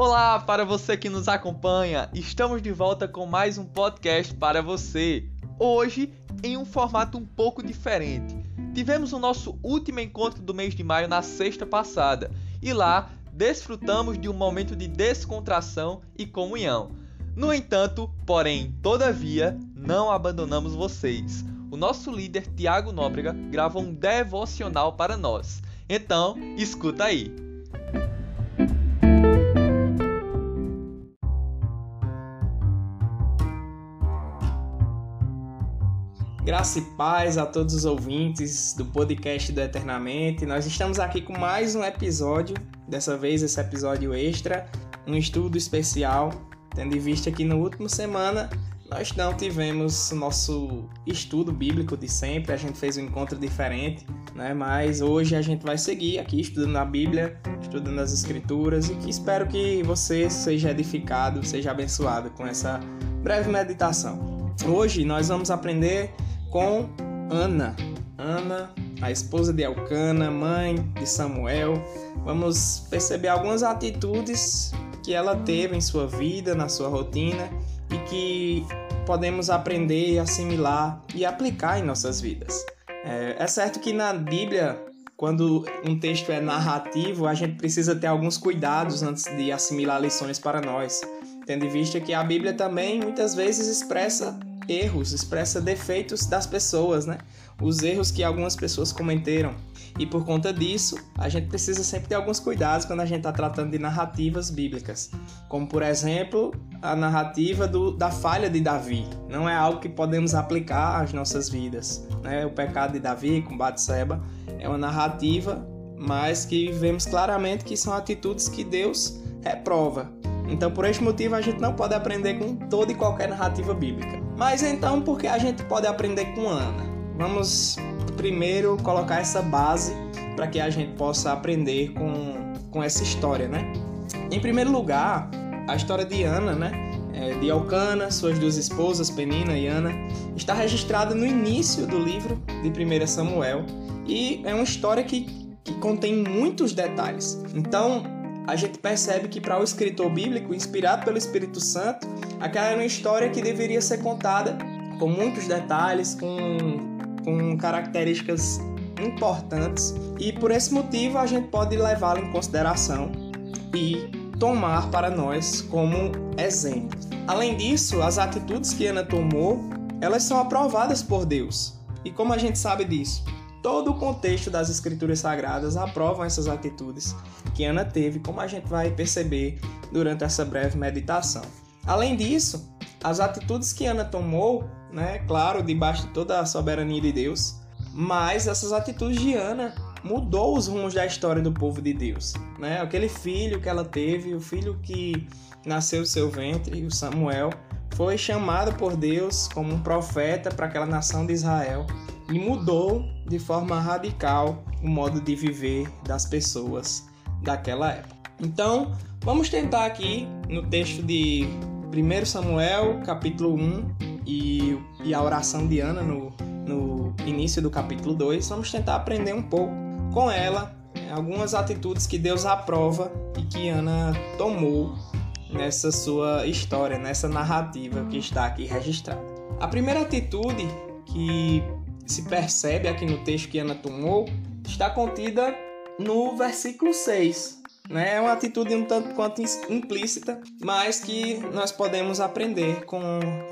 Olá para você que nos acompanha, estamos de volta com mais um podcast para você. Hoje em um formato um pouco diferente. Tivemos o nosso último encontro do mês de maio na sexta passada e lá desfrutamos de um momento de descontração e comunhão. No entanto, porém, todavia, não abandonamos vocês. O nosso líder Tiago Nóbrega gravou um devocional para nós. Então, escuta aí. Graça e paz a todos os ouvintes do podcast do Eternamente. Nós estamos aqui com mais um episódio, dessa vez esse episódio extra, um estudo especial, tendo em vista que no último semana nós não tivemos nosso estudo bíblico de sempre, a gente fez um encontro diferente, né? Mas hoje a gente vai seguir aqui estudando a Bíblia, estudando as escrituras e que espero que você seja edificado, seja abençoado com essa breve meditação. Hoje nós vamos aprender com Ana. Ana, a esposa de Elcana, mãe de Samuel. Vamos perceber algumas atitudes que ela teve em sua vida, na sua rotina e que podemos aprender, assimilar e aplicar em nossas vidas. É, é certo que na Bíblia, quando um texto é narrativo, a gente precisa ter alguns cuidados antes de assimilar lições para nós, tendo em vista que a Bíblia também muitas vezes expressa erros, expressa defeitos das pessoas, né? Os erros que algumas pessoas cometeram. E por conta disso, a gente precisa sempre ter alguns cuidados quando a gente está tratando de narrativas bíblicas. Como, por exemplo, a narrativa do, da falha de Davi. Não é algo que podemos aplicar às nossas vidas. Né? O pecado de Davi com Batseba é uma narrativa, mas que vemos claramente que são atitudes que Deus reprova. Então, por este motivo, a gente não pode aprender com toda e qualquer narrativa bíblica. Mas então, por que a gente pode aprender com Ana? Vamos primeiro colocar essa base para que a gente possa aprender com, com essa história, né? Em primeiro lugar, a história de Ana, né? É, de Alcana, suas duas esposas, Penina e Ana, está registrada no início do livro de 1 Samuel e é uma história que, que contém muitos detalhes. Então, a gente percebe que para o escritor bíblico, inspirado pelo Espírito Santo, aquela era uma história que deveria ser contada com muitos detalhes, com, com características importantes, e por esse motivo a gente pode levá-la em consideração e tomar para nós como exemplo. Além disso, as atitudes que Ana tomou, elas são aprovadas por Deus. E como a gente sabe disso? Todo o contexto das escrituras sagradas aprovam essas atitudes que Ana teve, como a gente vai perceber durante essa breve meditação. Além disso, as atitudes que Ana tomou, né, claro, debaixo de toda a soberania de Deus, mas essas atitudes de Ana mudou os rumos da história do povo de Deus, né? Aquele filho que ela teve, o filho que nasceu do seu ventre, o Samuel, foi chamado por Deus como um profeta para aquela nação de Israel e mudou de forma radical o modo de viver das pessoas daquela época. Então, vamos tentar aqui no texto de 1 Samuel, capítulo 1, e, e a oração de Ana no, no início do capítulo 2, vamos tentar aprender um pouco com ela algumas atitudes que Deus aprova e que Ana tomou nessa sua história, nessa narrativa que está aqui registrada. A primeira atitude que se percebe aqui no texto que Ana tomou está contida no versículo 6. Né? É uma atitude um tanto quanto implícita, mas que nós podemos aprender com,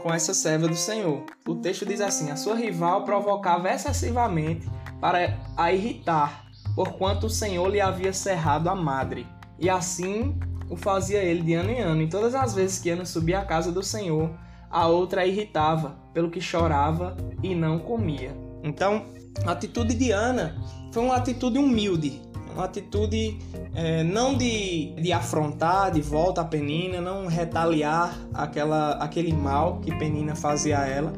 com essa serva do Senhor. O texto diz assim: A sua rival provocava excessivamente para a irritar, porquanto o Senhor lhe havia cerrado a madre. E assim o fazia ele de ano em ano. E todas as vezes que Ana subia à casa do Senhor, a outra a irritava, pelo que chorava e não comia. Então, a atitude de Ana foi uma atitude humilde, uma atitude é, não de, de afrontar de volta a Penina, não retaliar aquela, aquele mal que Penina fazia a ela.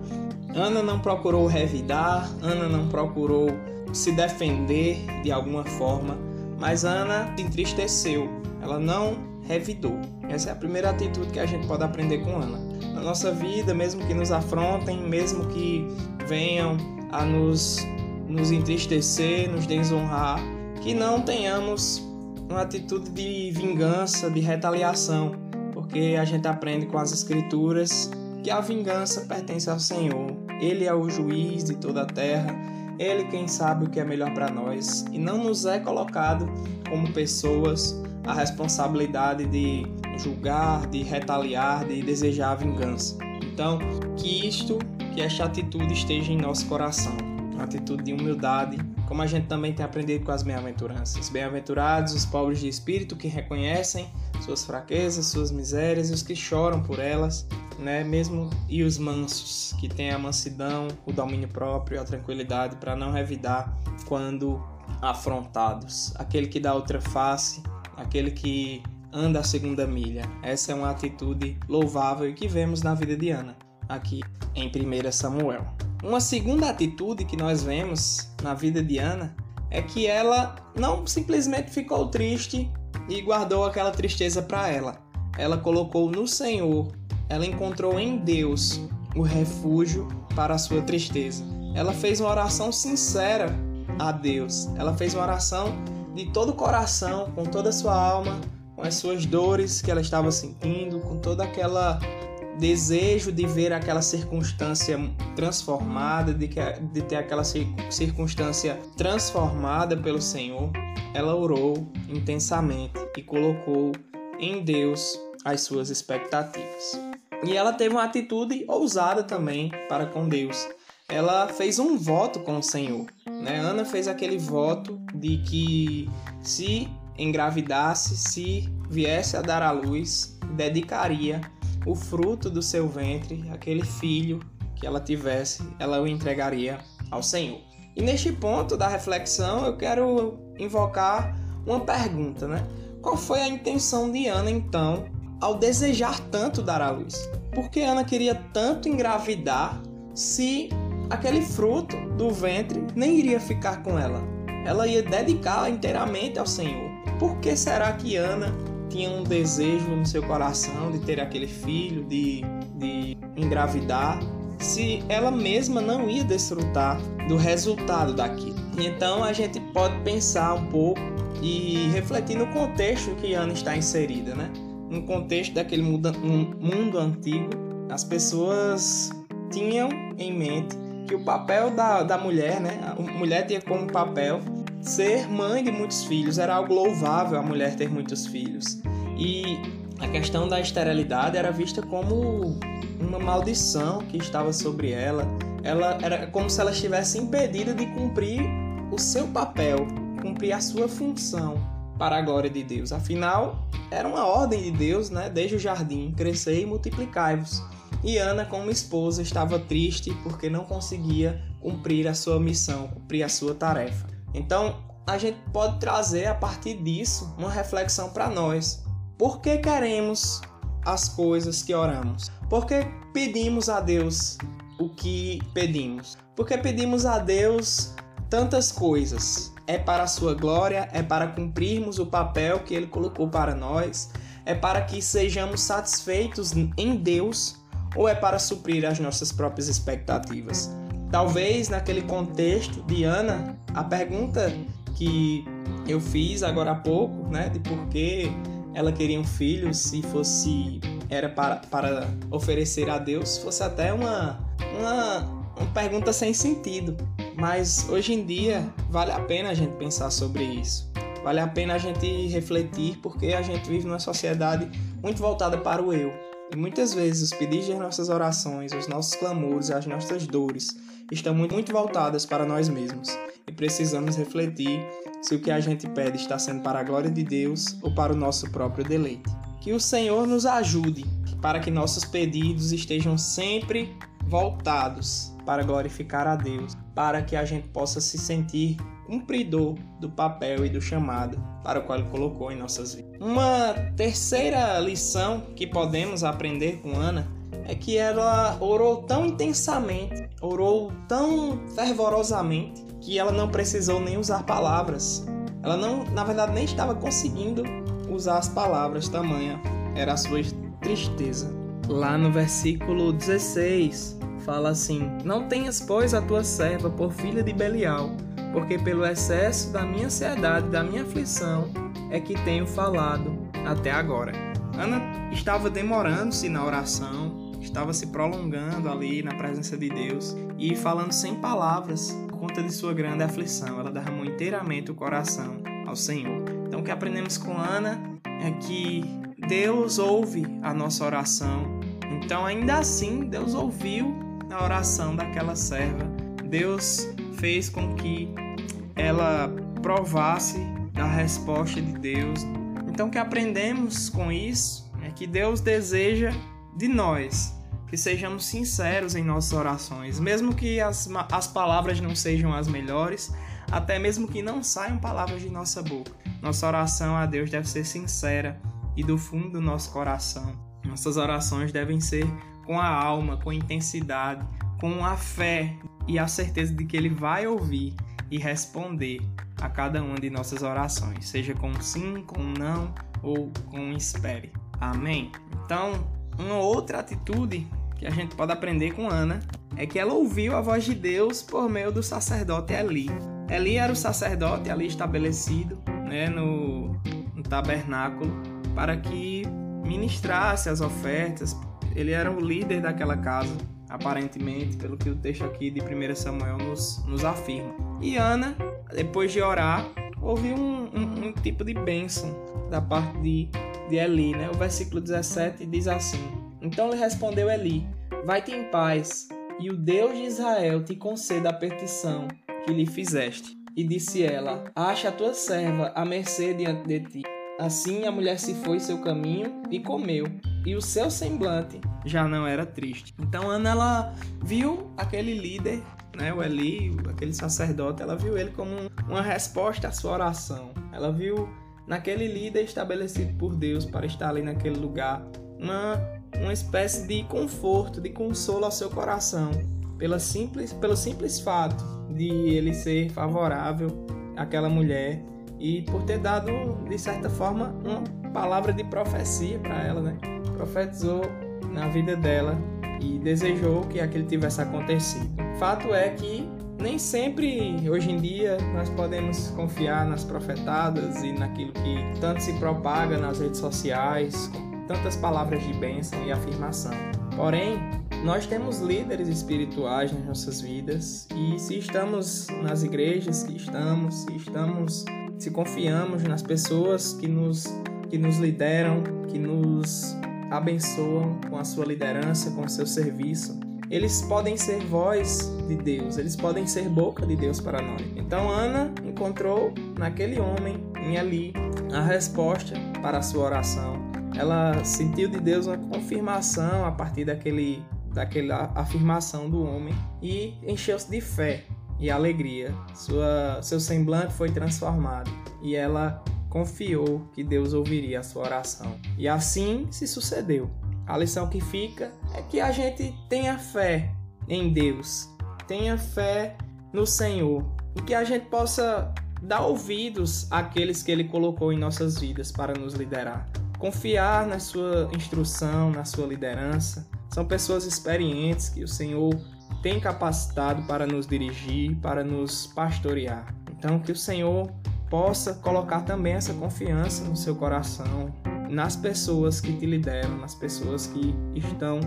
Ana não procurou revidar, Ana não procurou se defender de alguma forma, mas Ana se entristeceu, ela não revidou. Essa é a primeira atitude que a gente pode aprender com Ana. Na nossa vida, mesmo que nos afrontem, mesmo que venham a nos, nos entristecer, nos desonrar, que não tenhamos uma atitude de vingança, de retaliação, porque a gente aprende com as escrituras que a vingança pertence ao Senhor. Ele é o juiz de toda a terra, ele quem sabe o que é melhor para nós e não nos é colocado como pessoas a responsabilidade de julgar, de retaliar, de desejar a vingança. Então, que isto, que esta atitude esteja em nosso coração, uma atitude de humildade, como a gente também tem aprendido com as bem-aventuranças. Bem-aventurados os pobres de espírito que reconhecem suas fraquezas, suas misérias e os que choram por elas, né? Mesmo e os mansos, que têm a mansidão, o domínio próprio, a tranquilidade para não revidar quando afrontados. Aquele que dá outra face, aquele que anda a segunda milha. Essa é uma atitude louvável que vemos na vida de Ana, aqui em 1 Samuel. Uma segunda atitude que nós vemos na vida de Ana é que ela não simplesmente ficou triste e guardou aquela tristeza para ela. Ela colocou no Senhor, ela encontrou em Deus o refúgio para a sua tristeza. Ela fez uma oração sincera a Deus. Ela fez uma oração de todo o coração, com toda a sua alma, com as suas dores que ela estava sentindo, com toda aquela desejo de ver aquela circunstância transformada, de, que, de ter aquela circunstância transformada pelo Senhor, ela orou intensamente e colocou em Deus as suas expectativas. E ela teve uma atitude ousada também para com Deus. Ela fez um voto com o Senhor. Né? Ana fez aquele voto de que se engravidasse, se viesse a dar à luz, dedicaria o fruto do seu ventre, aquele filho que ela tivesse, ela o entregaria ao Senhor. E neste ponto da reflexão, eu quero invocar uma pergunta, né? Qual foi a intenção de Ana então ao desejar tanto dar à luz? Por que Ana queria tanto engravidar se aquele fruto do ventre nem iria ficar com ela? Ela ia dedicar inteiramente ao Senhor. Por que será que Ana tinha um desejo no seu coração de ter aquele filho, de, de engravidar, se ela mesma não ia desfrutar do resultado daquilo. Então a gente pode pensar um pouco e refletir no contexto que Ana está inserida, né? No contexto daquele mundo, mundo antigo, as pessoas tinham em mente que o papel da, da mulher, né? A mulher tinha como papel ser mãe de muitos filhos, era algo louvável a mulher ter muitos filhos. E a questão da esterilidade era vista como uma maldição que estava sobre ela. Ela era como se ela estivesse impedida de cumprir o seu papel, cumprir a sua função para a glória de Deus. Afinal, era uma ordem de Deus, né, desde o jardim, crescer e multiplicai-vos. E Ana, como esposa, estava triste porque não conseguia cumprir a sua missão, cumprir a sua tarefa. Então, a gente pode trazer a partir disso uma reflexão para nós. Por que queremos as coisas que oramos? Por que pedimos a Deus o que pedimos? Porque pedimos a Deus tantas coisas. É para a sua glória, é para cumprirmos o papel que ele colocou para nós, é para que sejamos satisfeitos em Deus ou é para suprir as nossas próprias expectativas? Talvez naquele contexto de Ana, a pergunta que eu fiz agora há pouco, né, de por que ela queria um filho, se fosse era para, para oferecer a Deus, fosse até uma, uma, uma pergunta sem sentido. Mas hoje em dia vale a pena a gente pensar sobre isso. Vale a pena a gente refletir porque a gente vive numa sociedade muito voltada para o eu. E muitas vezes os pedidos das nossas orações, os nossos clamores, as nossas dores estão muito, muito voltadas para nós mesmos. E precisamos refletir se o que a gente pede está sendo para a glória de Deus ou para o nosso próprio deleite. Que o Senhor nos ajude para que nossos pedidos estejam sempre voltados para glorificar a Deus, para que a gente possa se sentir cumpridor do papel e do chamado para o qual Ele colocou em nossas vidas. Uma terceira lição que podemos aprender com Ana é que ela orou tão intensamente, orou tão fervorosamente, que ela não precisou nem usar palavras. Ela não, na verdade, nem estava conseguindo usar as palavras, tamanha era a sua tristeza. Lá no versículo 16, fala assim: Não tenhas, pois, a tua serva por filha de Belial, porque pelo excesso da minha ansiedade, da minha aflição, é que tenho falado até agora. Ana estava demorando-se na oração, estava se prolongando ali na presença de Deus e falando sem palavras por conta de sua grande aflição. Ela derramou inteiramente o coração ao Senhor. Então, o que aprendemos com Ana é que Deus ouve a nossa oração. Então, ainda assim, Deus ouviu a oração daquela serva. Deus fez com que ela provasse a resposta de Deus. Então, o que aprendemos com isso é que Deus deseja de nós que sejamos sinceros em nossas orações, mesmo que as, as palavras não sejam as melhores, até mesmo que não saiam palavras de nossa boca. Nossa oração a Deus deve ser sincera e do fundo do nosso coração. Nossas orações devem ser com a alma, com intensidade, com a fé e a certeza de que Ele vai ouvir e responder a cada uma de nossas orações, seja com sim, com não ou com espere. Amém? Então, uma outra atitude que a gente pode aprender com Ana é que ela ouviu a voz de Deus por meio do sacerdote Eli. Eli era o sacerdote ali estabelecido né, no, no tabernáculo para que ministrasse as ofertas. Ele era o líder daquela casa, aparentemente, pelo que o texto aqui de 1 Samuel nos, nos afirma. E Ana, depois de orar, ouviu um, um, um tipo de bênção da parte de, de Eli. Né? O versículo 17 diz assim: Então lhe respondeu Eli: Vai-te em paz, e o Deus de Israel te conceda a petição que lhe fizeste. E disse ela: Acha a tua serva à mercê diante de ti. Assim a mulher se foi seu caminho e comeu, e o seu semblante já não era triste. Então Ana ela viu aquele líder, né, o Eli, aquele sacerdote, ela viu ele como uma resposta à sua oração. Ela viu naquele líder estabelecido por Deus para estar ali naquele lugar uma, uma espécie de conforto, de consolo ao seu coração, pela simples, pelo simples fato de ele ser favorável àquela mulher e por ter dado, de certa forma, uma palavra de profecia para ela, né? Profetizou na vida dela e desejou que aquilo tivesse acontecido. Fato é que nem sempre hoje em dia nós podemos confiar nas profetadas e naquilo que tanto se propaga nas redes sociais, com tantas palavras de bênção e afirmação. Porém, nós temos líderes espirituais nas nossas vidas e se estamos nas igrejas que estamos, se estamos se confiamos nas pessoas que nos, que nos lideram, que nos abençoam com a sua liderança, com o seu serviço, eles podem ser voz de Deus, eles podem ser boca de Deus para nós. Então Ana encontrou naquele homem, em Ali, a resposta para a sua oração. Ela sentiu de Deus uma confirmação a partir daquele, daquela afirmação do homem e encheu-se de fé e alegria. Sua, seu semblante foi transformado e ela confiou que Deus ouviria a sua oração. E assim se sucedeu. A lição que fica é que a gente tenha fé em Deus, tenha fé no Senhor e que a gente possa dar ouvidos àqueles que Ele colocou em nossas vidas para nos liderar. Confiar na sua instrução, na sua liderança. São pessoas experientes que o Senhor tem capacitado para nos dirigir, para nos pastorear. Então, que o Senhor possa colocar também essa confiança no seu coração, nas pessoas que te lideram, nas pessoas que estão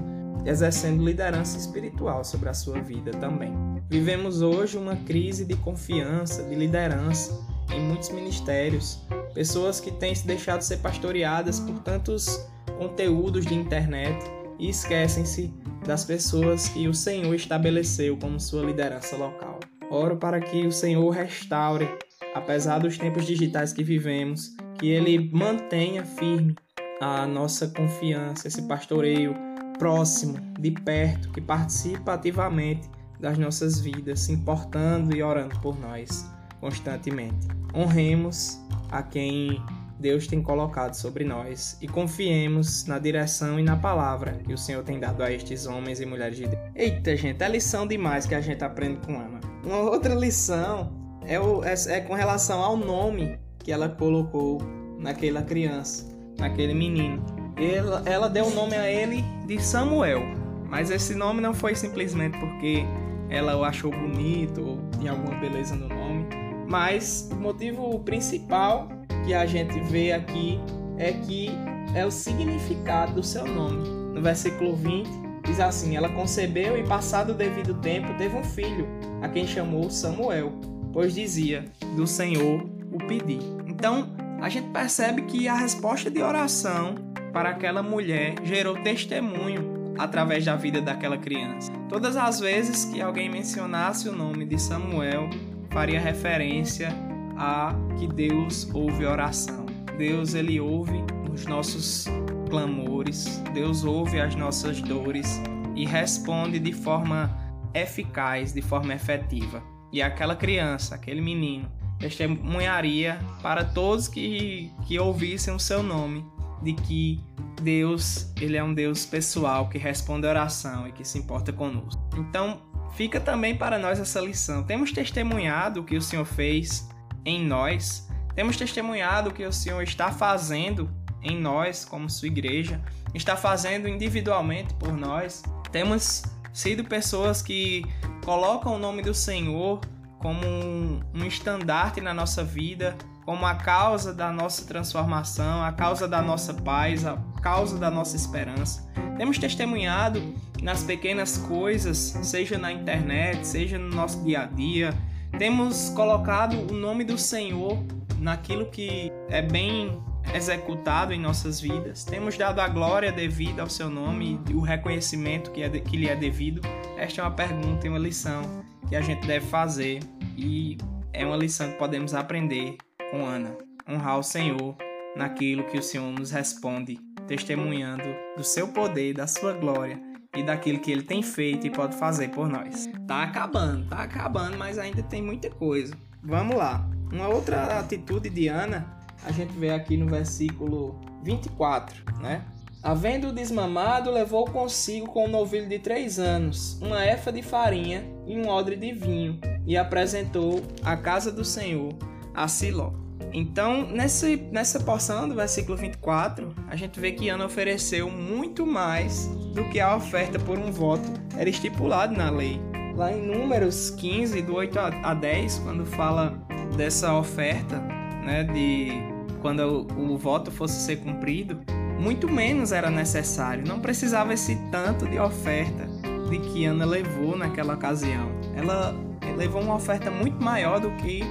exercendo liderança espiritual sobre a sua vida também. Vivemos hoje uma crise de confiança, de liderança em muitos ministérios, pessoas que têm se deixado ser pastoreadas por tantos conteúdos de internet e esquecem-se das pessoas que o Senhor estabeleceu como sua liderança local. Oro para que o Senhor restaure, apesar dos tempos digitais que vivemos, que Ele mantenha firme a nossa confiança, esse pastoreio próximo, de perto, que participa ativamente das nossas vidas, se importando e orando por nós constantemente. Honremos a quem Deus tem colocado sobre nós e confiemos na direção e na palavra que o Senhor tem dado a estes homens e mulheres de Deus. Eita, gente, é lição demais que a gente aprende com Ana. Uma outra lição é, o, é, é com relação ao nome que ela colocou naquela criança, naquele menino. Ela, ela deu o nome a ele de Samuel, mas esse nome não foi simplesmente porque ela o achou bonito ou tinha alguma beleza no nome Mas o motivo principal que a gente vê aqui é que é o significado do seu nome. No versículo 20 diz assim: Ela concebeu e, passado o devido tempo, teve um filho, a quem chamou Samuel, pois dizia: Do Senhor o pedi. Então, a gente percebe que a resposta de oração para aquela mulher gerou testemunho através da vida daquela criança. Todas as vezes que alguém mencionasse o nome de Samuel, faria referência a que Deus ouve oração. Deus ele ouve os nossos clamores, Deus ouve as nossas dores e responde de forma eficaz, de forma efetiva. E aquela criança, aquele menino, testemunharia para todos que, que ouvissem o seu nome de que Deus, ele é um Deus pessoal que responde a oração e que se importa conosco. Então, fica também para nós essa lição. Temos testemunhado o que o Senhor fez em nós, temos testemunhado o que o Senhor está fazendo em nós, como sua igreja, está fazendo individualmente por nós. Temos sido pessoas que colocam o nome do Senhor como um, um estandarte na nossa vida, como a causa da nossa transformação, a causa da nossa paz, a causa da nossa esperança. Temos testemunhado nas pequenas coisas, seja na internet, seja no nosso dia a dia. Temos colocado o nome do Senhor naquilo que é bem executado em nossas vidas. Temos dado a glória devida ao seu nome e o reconhecimento que, é de, que lhe é devido. Esta é uma pergunta e uma lição que a gente deve fazer e é uma lição que podemos aprender com Ana. Honrar o Senhor naquilo que o Senhor nos responde, testemunhando do seu poder, da sua glória e daquilo que ele tem feito e pode fazer por nós. Tá acabando, tá acabando, mas ainda tem muita coisa. Vamos lá. Uma outra atitude de Ana a gente vê aqui no versículo 24, né? Havendo desmamado, levou consigo com um novilho de três anos, uma efa de farinha e um odre de vinho, e apresentou à casa do Senhor a Siló. Então, nessa, nessa porção do versículo 24, a gente vê que Ana ofereceu muito mais do que a oferta por um voto era estipulado na lei. Lá em Números 15, do 8 a 10, quando fala dessa oferta, né, de quando o, o voto fosse ser cumprido, muito menos era necessário, não precisava esse tanto de oferta de que Ana levou naquela ocasião. Ela levou uma oferta muito maior do que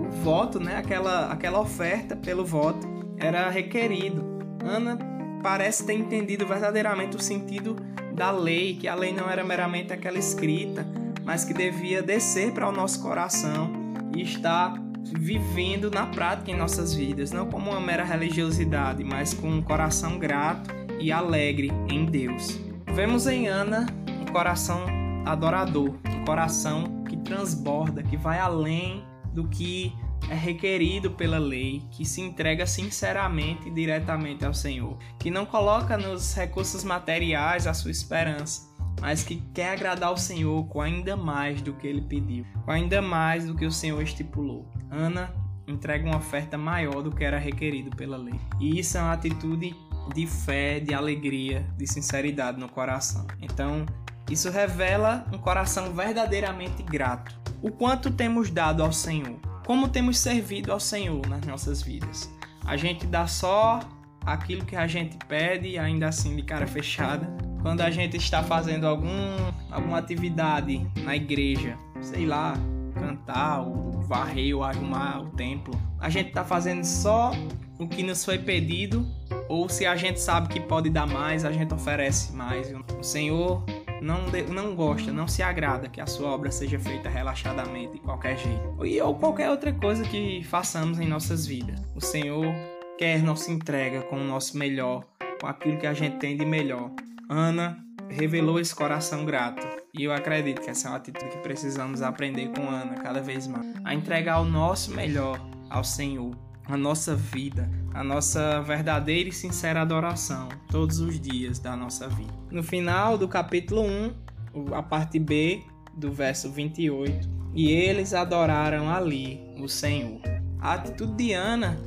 o voto, né? Aquela, aquela oferta pelo voto era requerido. Ana parece ter entendido verdadeiramente o sentido da lei, que a lei não era meramente aquela escrita, mas que devia descer para o nosso coração e estar vivendo na prática em nossas vidas, não como uma mera religiosidade, mas com um coração grato e alegre em Deus. Vemos em Ana um coração adorador, um coração que transborda, que vai além do que é requerido pela lei, que se entrega sinceramente e diretamente ao Senhor, que não coloca nos recursos materiais a sua esperança, mas que quer agradar ao Senhor com ainda mais do que ele pediu, com ainda mais do que o Senhor estipulou. Ana entrega uma oferta maior do que era requerido pela lei. E isso é uma atitude de fé, de alegria, de sinceridade no coração. Então, isso revela um coração verdadeiramente grato. O quanto temos dado ao Senhor, como temos servido ao Senhor nas nossas vidas. A gente dá só aquilo que a gente pede, ainda assim de cara fechada. Quando a gente está fazendo algum, alguma atividade na igreja, sei lá, cantar, ou varrer, ou arrumar o templo, a gente está fazendo só o que nos foi pedido, ou se a gente sabe que pode dar mais, a gente oferece mais. O Senhor não, não gosta, não se agrada que a sua obra seja feita relaxadamente, de qualquer jeito. Ou qualquer outra coisa que façamos em nossas vidas. O Senhor quer nossa entrega com o nosso melhor, com aquilo que a gente tem de melhor. Ana revelou esse coração grato. E eu acredito que essa é uma atitude que precisamos aprender com Ana cada vez mais. A entregar o nosso melhor ao Senhor, a nossa vida, a nossa verdadeira e sincera adoração todos os dias da nossa vida. No final do capítulo 1, a parte B do verso 28, e eles adoraram ali o Senhor. A atitude de Ana,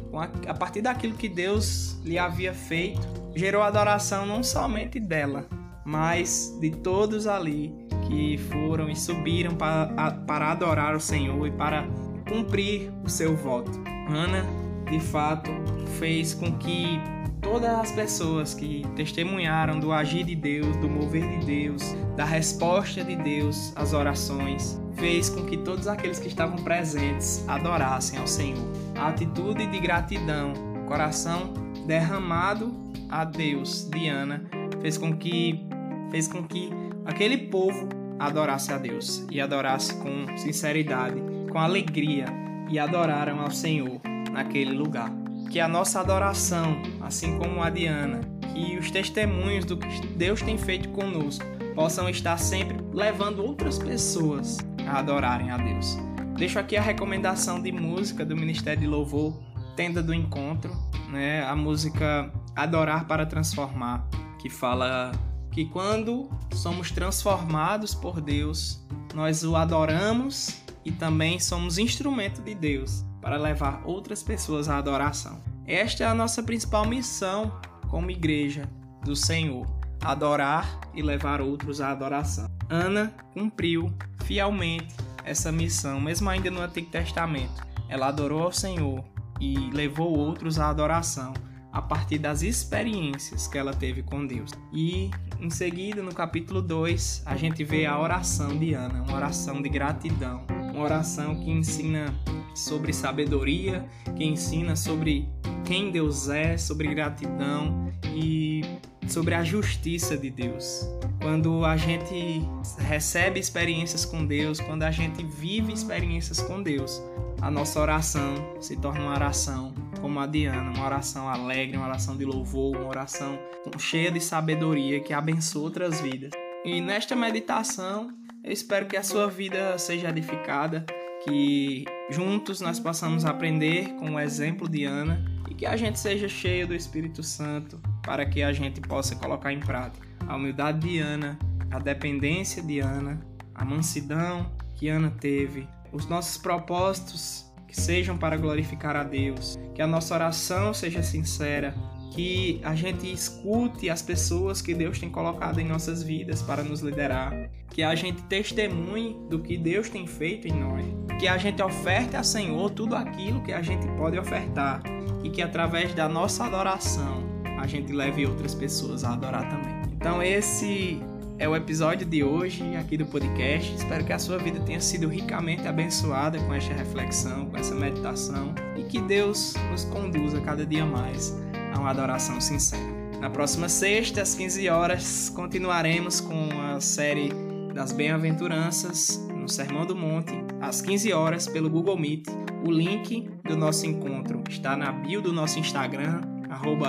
a partir daquilo que Deus lhe havia feito, gerou adoração não somente dela, mas de todos ali que foram e subiram para, para adorar o Senhor e para cumprir o seu voto. Ana, de fato, fez com que todas as pessoas que testemunharam do agir de Deus, do mover de Deus, da resposta de Deus às orações, fez com que todos aqueles que estavam presentes adorassem ao Senhor. A atitude de gratidão, coração derramado a Deus de Ana, fez com que fez com que aquele povo adorasse a Deus e adorasse com sinceridade, com alegria e adoraram ao Senhor naquele lugar. Que a nossa adoração, assim como a Diana, que os testemunhos do que Deus tem feito conosco possam estar sempre levando outras pessoas a adorarem a Deus. Deixo aqui a recomendação de música do Ministério de Louvor, Tenda do Encontro, né? A música Adorar para Transformar, que fala que quando somos transformados por Deus, nós o adoramos e também somos instrumento de Deus para levar outras pessoas à adoração. Esta é a nossa principal missão como igreja do Senhor: adorar e levar outros à adoração. Ana cumpriu fielmente essa missão, mesmo ainda no Antigo Testamento. Ela adorou ao Senhor e levou outros à adoração a partir das experiências que ela teve com Deus. E em seguida, no capítulo 2, a gente vê a oração de Ana, uma oração de gratidão, uma oração que ensina sobre sabedoria, que ensina sobre quem Deus é, sobre gratidão e sobre a justiça de Deus. Quando a gente recebe experiências com Deus, quando a gente vive experiências com Deus, a nossa oração se torna uma oração como a Diana, uma oração alegre, uma oração de louvor, uma oração cheia de sabedoria que abençoa outras vidas. E nesta meditação, eu espero que a sua vida seja edificada, que juntos nós possamos aprender com o exemplo de Ana que a gente seja cheio do Espírito Santo para que a gente possa colocar em prática. A humildade de Ana, a dependência de Ana, a mansidão que Ana teve, os nossos propósitos que sejam para glorificar a Deus, que a nossa oração seja sincera, que a gente escute as pessoas que Deus tem colocado em nossas vidas para nos liderar, que a gente testemunhe do que Deus tem feito em nós, que a gente oferte ao Senhor tudo aquilo que a gente pode ofertar e que através da nossa adoração a gente leve outras pessoas a adorar também. Então esse é o episódio de hoje aqui do podcast. Espero que a sua vida tenha sido ricamente abençoada com esta reflexão, com essa meditação e que Deus nos conduza cada dia mais a uma adoração sincera. Na próxima sexta, às 15 horas, continuaremos com a série das Bem-aventuranças no Sermão do Monte, às 15 horas, pelo Google Meet. O link do nosso encontro está na bio do nosso Instagram,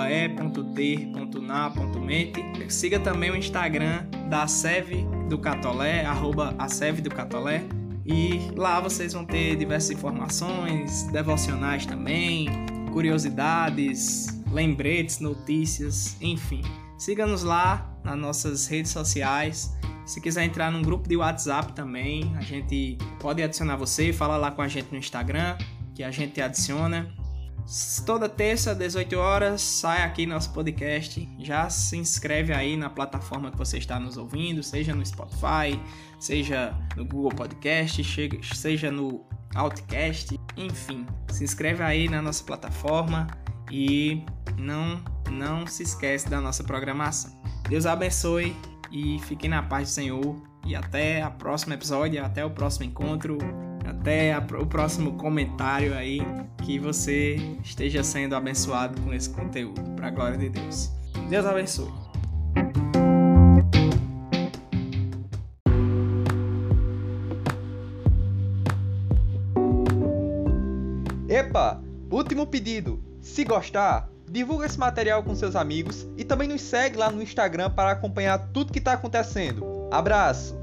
e.ter.na.mente. Siga também o Instagram da Seve do Catolé, arroba a do Catolé. E lá vocês vão ter diversas informações, devocionais também, curiosidades, lembretes, notícias, enfim. Siga-nos lá nas nossas redes sociais. Se quiser entrar num grupo de WhatsApp também, a gente pode adicionar você, fala lá com a gente no Instagram, que a gente adiciona. Toda terça, 18 horas, sai aqui nosso podcast. Já se inscreve aí na plataforma que você está nos ouvindo, seja no Spotify, seja no Google Podcast, seja no Outcast, enfim. Se inscreve aí na nossa plataforma e não não se esquece da nossa programação. Deus abençoe e fiquem na paz do Senhor e até o próximo episódio, até o próximo encontro. Até a, o próximo comentário aí. Que você esteja sendo abençoado com esse conteúdo. Para a glória de Deus. Deus abençoe. Epa! Último pedido. Se gostar, divulga esse material com seus amigos e também nos segue lá no Instagram para acompanhar tudo que está acontecendo. Abraço!